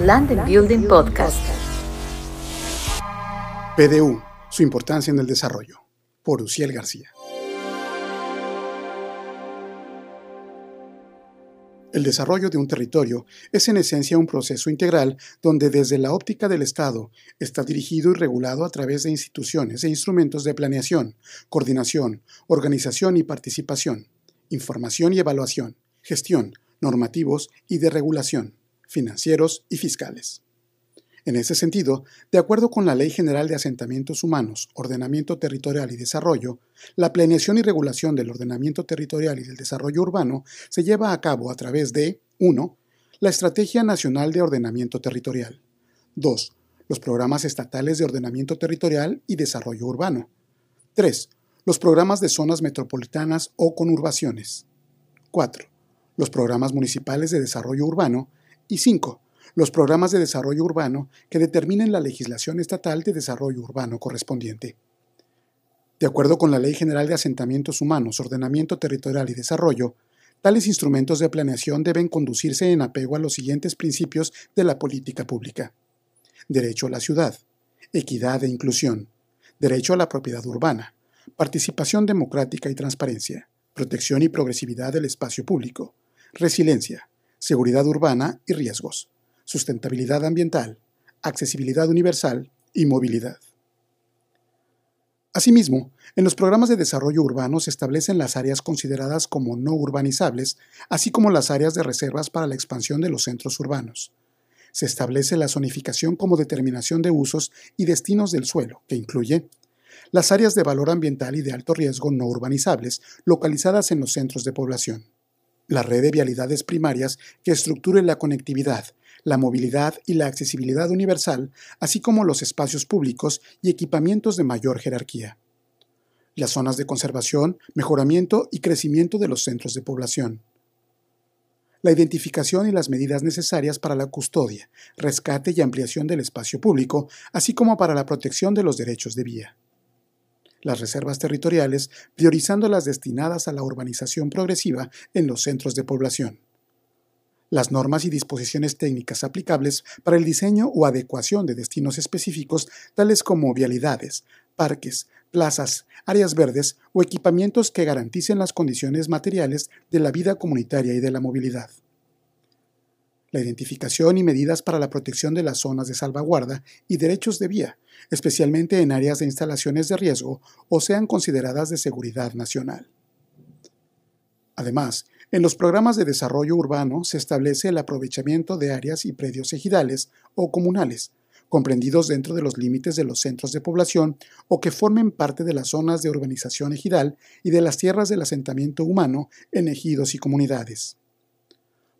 Land and Building Podcast. PDU, su importancia en el desarrollo, por Uciel García. El desarrollo de un territorio es en esencia un proceso integral donde desde la óptica del Estado está dirigido y regulado a través de instituciones e instrumentos de planeación, coordinación, organización y participación, información y evaluación, gestión, normativos y de regulación, financieros y fiscales. En ese sentido, de acuerdo con la Ley General de Asentamientos Humanos, Ordenamiento Territorial y Desarrollo, la planeación y regulación del ordenamiento territorial y del desarrollo urbano se lleva a cabo a través de 1. La Estrategia Nacional de Ordenamiento Territorial. 2. Los programas estatales de ordenamiento territorial y desarrollo urbano. 3. Los programas de zonas metropolitanas o conurbaciones. 4. Los programas municipales de desarrollo urbano. Y 5 los programas de desarrollo urbano que determinen la legislación estatal de desarrollo urbano correspondiente. De acuerdo con la Ley General de Asentamientos Humanos, Ordenamiento Territorial y Desarrollo, tales instrumentos de planeación deben conducirse en apego a los siguientes principios de la política pública. Derecho a la ciudad, equidad e inclusión, derecho a la propiedad urbana, participación democrática y transparencia, protección y progresividad del espacio público, resiliencia, seguridad urbana y riesgos sustentabilidad ambiental, accesibilidad universal y movilidad. Asimismo, en los programas de desarrollo urbano se establecen las áreas consideradas como no urbanizables, así como las áreas de reservas para la expansión de los centros urbanos. Se establece la zonificación como determinación de usos y destinos del suelo, que incluye las áreas de valor ambiental y de alto riesgo no urbanizables localizadas en los centros de población, la red de vialidades primarias que estructure la conectividad, la movilidad y la accesibilidad universal, así como los espacios públicos y equipamientos de mayor jerarquía. Las zonas de conservación, mejoramiento y crecimiento de los centros de población. La identificación y las medidas necesarias para la custodia, rescate y ampliación del espacio público, así como para la protección de los derechos de vía las reservas territoriales, priorizando las destinadas a la urbanización progresiva en los centros de población las normas y disposiciones técnicas aplicables para el diseño o adecuación de destinos específicos tales como vialidades, parques, plazas, áreas verdes o equipamientos que garanticen las condiciones materiales de la vida comunitaria y de la movilidad. La identificación y medidas para la protección de las zonas de salvaguarda y derechos de vía, especialmente en áreas de instalaciones de riesgo o sean consideradas de seguridad nacional. Además, en los programas de desarrollo urbano se establece el aprovechamiento de áreas y predios ejidales o comunales, comprendidos dentro de los límites de los centros de población o que formen parte de las zonas de urbanización ejidal y de las tierras del asentamiento humano en ejidos y comunidades.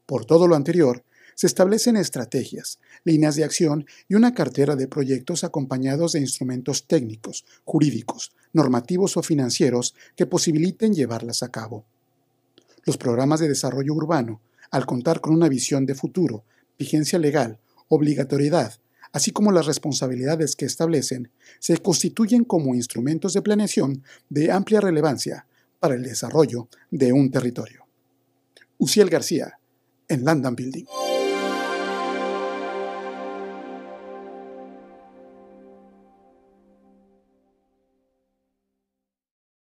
Por todo lo anterior, se establecen estrategias, líneas de acción y una cartera de proyectos acompañados de instrumentos técnicos, jurídicos, normativos o financieros que posibiliten llevarlas a cabo. Los programas de desarrollo urbano, al contar con una visión de futuro, vigencia legal, obligatoriedad, así como las responsabilidades que establecen, se constituyen como instrumentos de planeación de amplia relevancia para el desarrollo de un territorio. Uciel García, en London Building.